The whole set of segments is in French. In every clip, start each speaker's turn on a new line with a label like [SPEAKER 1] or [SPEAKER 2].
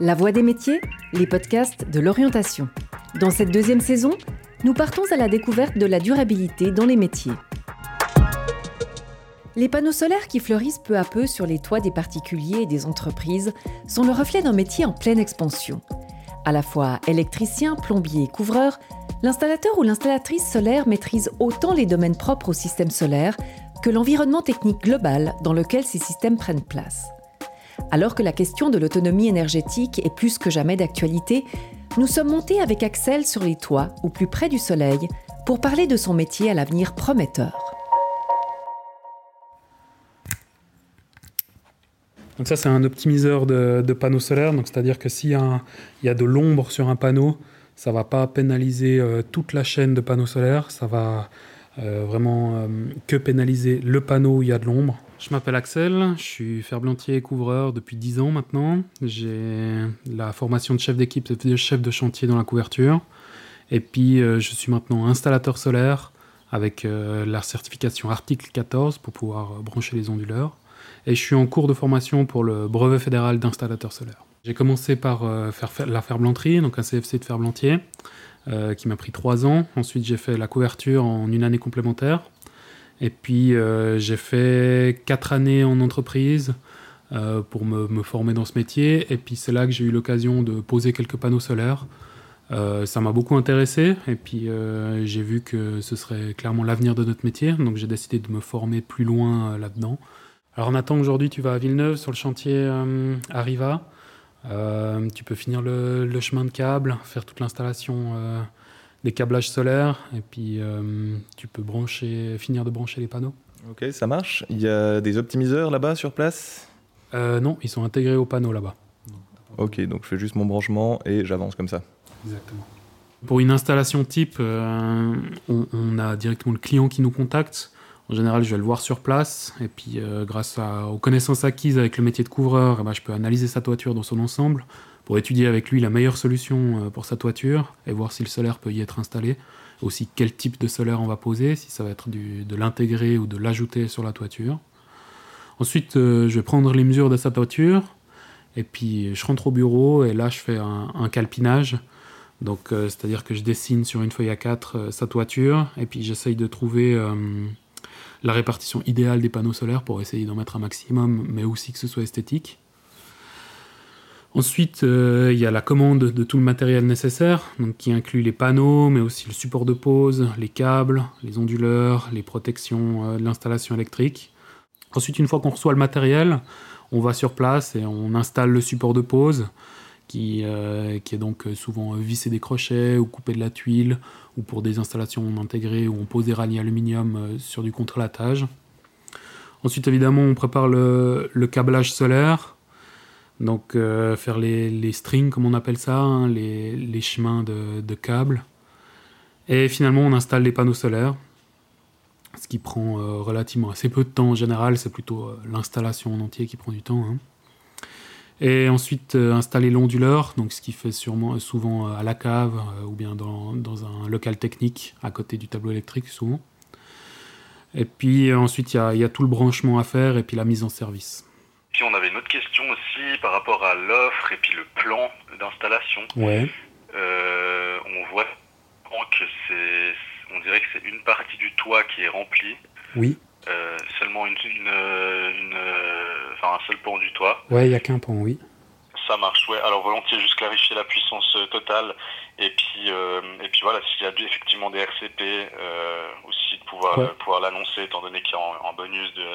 [SPEAKER 1] La Voix des métiers, les podcasts de l'orientation. Dans cette deuxième saison, nous partons à la découverte de la durabilité dans les métiers. Les panneaux solaires qui fleurissent peu à peu sur les toits des particuliers et des entreprises sont le reflet d'un métier en pleine expansion. À la fois électricien, plombier couvreur, l'installateur ou l'installatrice solaire maîtrise autant les domaines propres au système solaire que l'environnement technique global dans lequel ces systèmes prennent place. Alors que la question de l'autonomie énergétique est plus que jamais d'actualité, nous sommes montés avec Axel sur les toits, au plus près du soleil, pour parler de son métier à l'avenir prometteur.
[SPEAKER 2] Donc ça, c'est un optimiseur de, panneaux solaires. C'est-à-dire que s'il y, a de l'ombre sur un panneau, ça va pas pénaliser euh, toute la chaîne de panneaux solaires. Ça va euh, vraiment euh, que pénaliser le panneau où il y a de l'ombre. Je m'appelle Axel, je suis ferblantier et couvreur depuis 10 ans maintenant. J'ai la formation de chef d'équipe, de chef de chantier dans la couverture. Et puis je suis maintenant installateur solaire avec la certification article 14 pour pouvoir brancher les onduleurs et je suis en cours de formation pour le brevet fédéral d'installateur solaire. J'ai commencé par euh, faire la ferblanterie, donc un CFC de ferblantier, euh, qui m'a pris trois ans. Ensuite, j'ai fait la couverture en une année complémentaire. Et puis, euh, j'ai fait quatre années en entreprise pour me, former dans ce métier. Et puis, c'est là que j'ai eu l'occasion de poser quelques panneaux solaires. ça m'a beaucoup intéressé et puis j'ai vu que ce serait clairement l'avenir de notre métier, donc j'ai décidé de me former plus loin là-dedans. Alors on attend aujourd'hui tu vas à Villeneuve sur le chantier euh, Arriva. Euh, tu peux finir le, chemin de câble, faire toute l'installation euh, des câblages solaires et puis tu peux brancher, finir de brancher les panneaux.
[SPEAKER 3] Ok, ça marche. Il y a des optimiseurs là-bas sur place?
[SPEAKER 2] Non, ils sont intégrés au panneau là-bas.
[SPEAKER 3] Ok, donc je fais juste mon branchement et j'avance comme ça.
[SPEAKER 2] Exactement. Pour une installation type, on, on, a directement le client qui nous contacte. En général, je vais le voir sur place, et puis euh, grâce aux connaissances acquises avec le métier de couvreur, eh ben, je peux analyser sa toiture dans son ensemble pour étudier avec lui la meilleure solution euh, pour sa toiture et voir si le solaire peut y être installé, aussi quel type de solaire on va poser, si ça va être de l'intégrer ou de l'ajouter sur la toiture. Ensuite, euh, je vais prendre les mesures de sa toiture, et puis je rentre au bureau, et là je fais un, calpinage. Donc, c'est-à-dire que je dessine sur une feuille A4 sa toiture, et puis j'essaye de trouver la répartition idéale des panneaux solaires pour essayer d'en mettre un maximum, mais aussi que ce soit esthétique. Ensuite, euh, il y a la commande de tout le matériel nécessaire, qui inclut les panneaux, mais aussi le support de pose, les câbles, les onduleurs, les protections euh, de l'installation électrique. Ensuite, une fois qu'on reçoit le matériel, on va sur place et on installe le support de pose, qui, euh, est donc souvent vissé des crochets ou coupé de la tuile, ou pour des installations intégrées où on pose des rallyes aluminium sur du contre-latage. Ensuite, évidemment, on prépare le, câblage solaire, donc euh, faire les, strings, comme on appelle ça, hein, les, chemins de, câbles. Et finalement, on installe les panneaux solaires, ce qui prend euh, relativement assez peu de temps en général, c'est plutôt l'installation en entier qui prend du temps. Hein. Et ensuite euh, installer l'onduleur, donc ce qui fait sûrement, souvent euh, à la cave euh, ou bien dans, un local technique à côté du tableau électrique souvent. Et puis ensuite il y a, tout le branchement à faire et puis la mise en service.
[SPEAKER 4] Puis on avait une autre question aussi par rapport à l'offre et puis le plan d'installation.
[SPEAKER 2] Ouais.
[SPEAKER 4] on voit que c'est, on dirait que c'est une partie du toit qui est remplie.
[SPEAKER 2] Oui.
[SPEAKER 4] seulement une, une, une un seul pont du toit.
[SPEAKER 2] Ouais, il n'y a qu'un pont, oui.
[SPEAKER 4] Ça marche, ouais. Alors volontiers juste clarifier la puissance euh, totale et puis euh, et puis voilà s'il y a effectivement des RCP euh, aussi de pouvoir pouvoir l'annoncer étant donné qu'il y a en, bonus de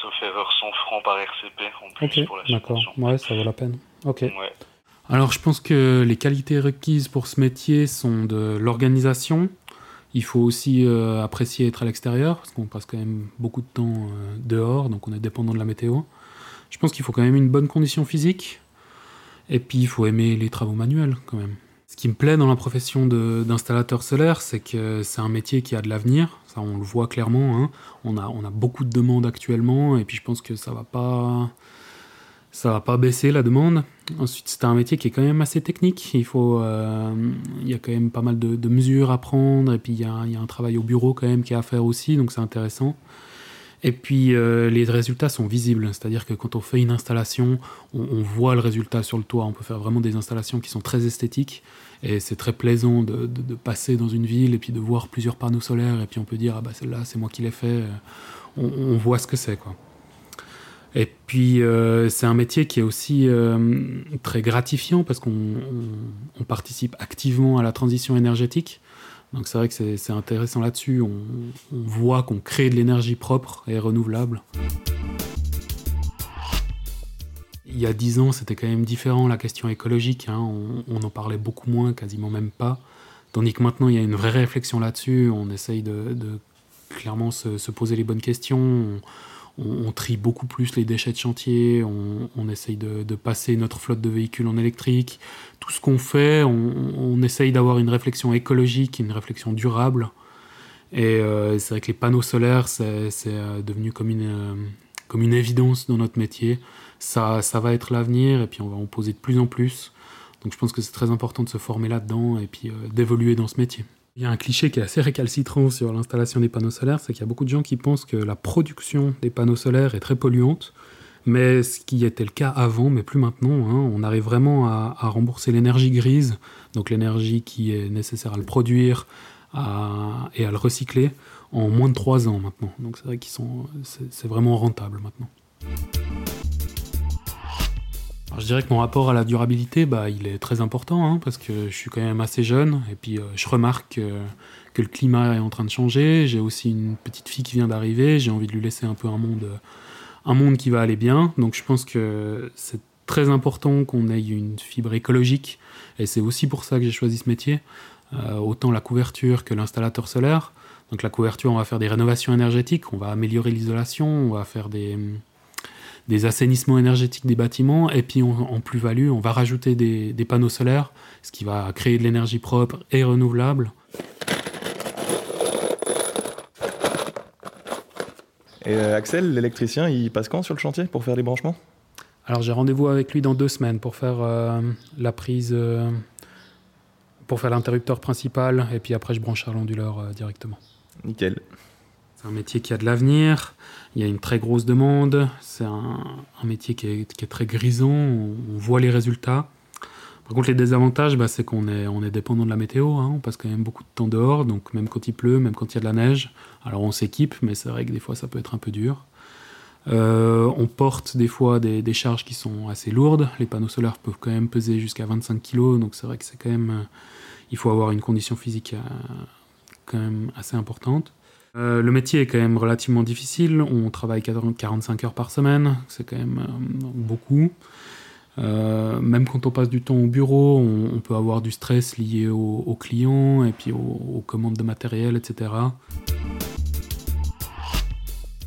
[SPEAKER 4] sauf erreur 100 francs par RCP en plus pour la
[SPEAKER 2] D'accord. Ouais, ça vaut la peine. Ok. Alors je pense que les qualités requises pour ce métier sont de l'organisation. Il faut aussi apprécier être à l'extérieur parce qu'on passe quand même beaucoup de temps dehors, donc on est dépendant de la météo. Je pense qu'il faut quand même une bonne condition physique. Et puis, il faut aimer les travaux manuels quand même. Ce qui me plaît dans la profession d'installateur solaire, c'est que c'est un métier qui a de l'avenir. Ça, on le voit clairement. Hein. On, a, beaucoup de demandes actuellement. Et puis, je pense que ça va pas ça va pas baisser la demande. Ensuite, c'est un métier qui est quand même assez technique. Il faut, euh, y a quand même pas mal de, mesures à prendre, et puis il y, a, il y, a, un travail au bureau quand même qui est à faire aussi, donc c'est intéressant. Et puis euh, les résultats sont visibles, c'est-à-dire que quand on fait une installation, on, voit le résultat sur le toit. On peut faire vraiment des installations qui sont très esthétiques et c'est très plaisant de, passer dans une ville et puis de voir plusieurs panneaux solaires et puis on peut dire ah bah celle-là c'est moi qui l'ai fait. On, voit ce que c'est quoi. Et puis euh, c'est un métier qui est aussi euh, très gratifiant parce qu'on participe activement à la transition énergétique. Donc c'est vrai que c'est intéressant là-dessus. On, voit qu'on crée de l'énergie propre et renouvelable. Il y a dix ans, c'était quand même différent la question écologique. Hein. On, en parlait beaucoup moins, quasiment même pas. Tandis que maintenant, il y a une vraie réflexion là-dessus. On essaye de, clairement se, poser les bonnes questions on, trie beaucoup plus les déchets de chantier, on, essaye de, passer notre flotte de véhicules en électrique. Tout ce qu'on fait, on, essaye d'avoir une réflexion écologique, une réflexion durable. Et euh, c'est vrai que les panneaux solaires, c'est euh, devenu comme une, euh, comme une évidence dans notre métier. Ça, ça va être l'avenir et puis on va en poser de plus en plus. Donc je pense que c'est très important de se former là-dedans et puis d'évoluer dans ce métier. Il y a un cliché qui est assez récalcitrant sur l'installation des panneaux solaires, c'est qu'il y a beaucoup de gens qui pensent que la production des panneaux solaires est très polluante, mais ce qui était le cas avant, mais plus maintenant. Hein. on arrive vraiment à, rembourser l'énergie grise, donc l'énergie qui est nécessaire à le produire et à le recycler, en moins de 3 ans maintenant. Donc c'est vrai qu'ils sont, c'est vraiment rentable maintenant je dirais que mon rapport à la durabilité, bah, il est très important, hein, parce que je suis quand même assez jeune, et puis euh, je remarque que le climat est en train de changer. J'ai aussi une petite fille qui vient d'arriver, j'ai envie de lui laisser un peu un monde, un monde qui va aller bien. Donc je pense que c'est très important qu'on ait une fibre écologique, et c'est aussi pour ça que j'ai choisi ce métier, euh, autant la couverture que l'installateur solaire. Donc la couverture, on va faire des rénovations énergétiques, on va améliorer l'isolation, on va faire des des assainissements énergétiques des bâtiments, et puis en plus-value, on va rajouter des, panneaux solaires, ce qui va créer de l'énergie propre et renouvelable.
[SPEAKER 3] Et euh, Axel, l'électricien, il passe quand sur le chantier pour faire les branchements?
[SPEAKER 2] Alors j'ai rendez-vous avec lui dans deux semaines pour faire euh, la prise, euh, pour faire l'interrupteur principal, et puis après je branche à l'onduleur directement.
[SPEAKER 3] Nickel.
[SPEAKER 2] C'est un métier qui a de l'avenir, il y a une très grosse demande, c'est un, métier qui est, très grisant, on, voit les résultats. Par contre, les désavantages, bah, c'est qu'on est, dépendant de la météo, hein. on passe quand même beaucoup de temps dehors, donc même quand il pleut, même quand il y a de la neige, alors on s'équipe, mais c'est vrai que des fois ça peut être un peu dur. Euh, on porte des fois des, charges qui sont assez lourdes, les panneaux solaires peuvent quand même peser jusqu'à 25 kg, donc c'est vrai que c'est quand même... il faut avoir une condition physique euh, quand même assez importante. Euh, le métier est quand même relativement difficile. On travaille 45 heures par semaine, c'est quand même euh, beaucoup. Euh, même quand on passe du temps au bureau, on, peut avoir du stress lié aux, clients et puis aux, commandes de matériel, etc.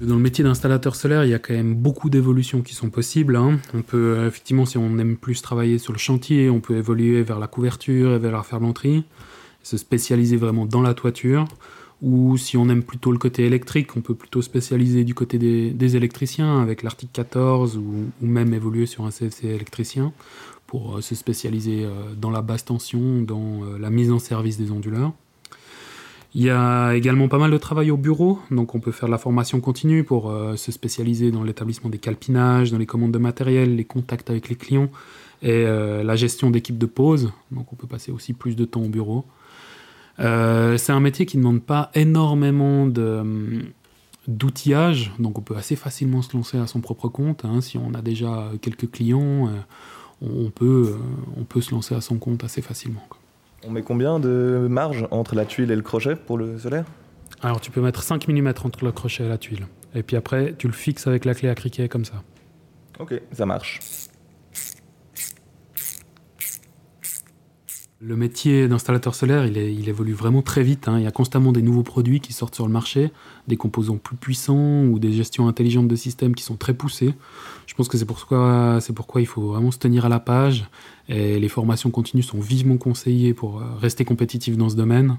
[SPEAKER 2] Dans le métier d'installateur solaire, il y a quand même beaucoup d'évolutions qui sont possibles. Hein. On peut, effectivement, si on aime plus travailler sur le chantier, on peut évoluer vers la couverture et vers la ferblanterie, se spécialiser vraiment dans la toiture. Ou si on aime plutôt le côté électrique, on peut plutôt spécialiser du côté des, électriciens avec l'article 14 ou, même évoluer sur un CFC électricien pour euh, se spécialiser euh, dans la basse tension, dans euh, la mise en service des onduleurs. Il y a également pas mal de travail au bureau, donc on peut faire de la formation continue pour se spécialiser dans l'établissement des calpinages, dans les commandes de matériel, les contacts avec les clients et la gestion d'équipes de pause. Donc on peut passer aussi plus de temps au bureau. Euh, c'est un métier qui ne demande pas énormément de, d'outillage, donc on peut assez facilement se lancer à son propre compte. Hein. Si on a déjà quelques clients, euh, on, peut, euh, on peut se lancer à son compte assez facilement.
[SPEAKER 3] On met combien de marge entre la tuile et le crochet pour le solaire?
[SPEAKER 2] Alors tu peux mettre 5 mm entre le crochet et la tuile. Et puis après, tu le fixes avec la clé à criquet comme ça.
[SPEAKER 3] Ok, ça marche.
[SPEAKER 2] Le métier d'installateur solaire, il, évolue vraiment très vite. Hein. Il y a constamment des nouveaux produits qui sortent sur le marché, des composants plus puissants ou des gestions intelligentes de systèmes qui sont très poussées. Je pense que c'est pourquoi, il faut vraiment se tenir à la page. Et les formations continues sont vivement conseillées pour euh, rester compétitif dans ce domaine.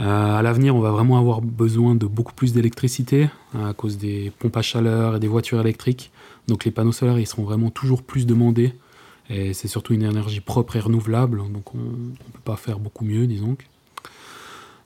[SPEAKER 2] Euh, à l'avenir, on va vraiment avoir besoin de beaucoup plus d'électricité hein, à cause des pompes à chaleur et des voitures électriques. Donc les panneaux solaires, ils seront vraiment toujours plus demandés. Et c'est surtout une énergie propre et renouvelable, donc on ne peut pas faire beaucoup mieux, disons.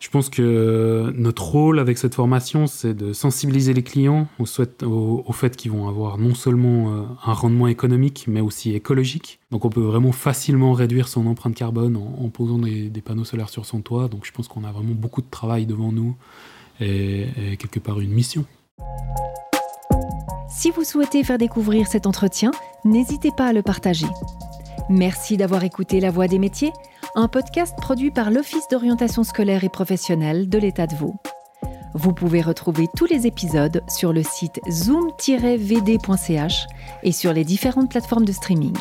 [SPEAKER 2] Je pense que notre rôle avec cette formation, c'est de sensibiliser les clients au, fait qu'ils vont avoir non seulement euh, un rendement économique, mais aussi écologique. Donc on peut vraiment facilement réduire son empreinte carbone en, posant des, panneaux solaires sur son toit. Donc je pense qu'on a vraiment beaucoup de travail devant nous et quelque part une mission.
[SPEAKER 1] Si vous souhaitez faire découvrir cet entretien, n'hésitez pas à le partager. Merci d'avoir écouté La Voix des métiers un podcast produit par l'Office d'orientation scolaire et professionnelle de l'État de Vaud. Vous pouvez retrouver tous les épisodes sur le site zoom-vd.ch et sur les différentes plateformes de streaming.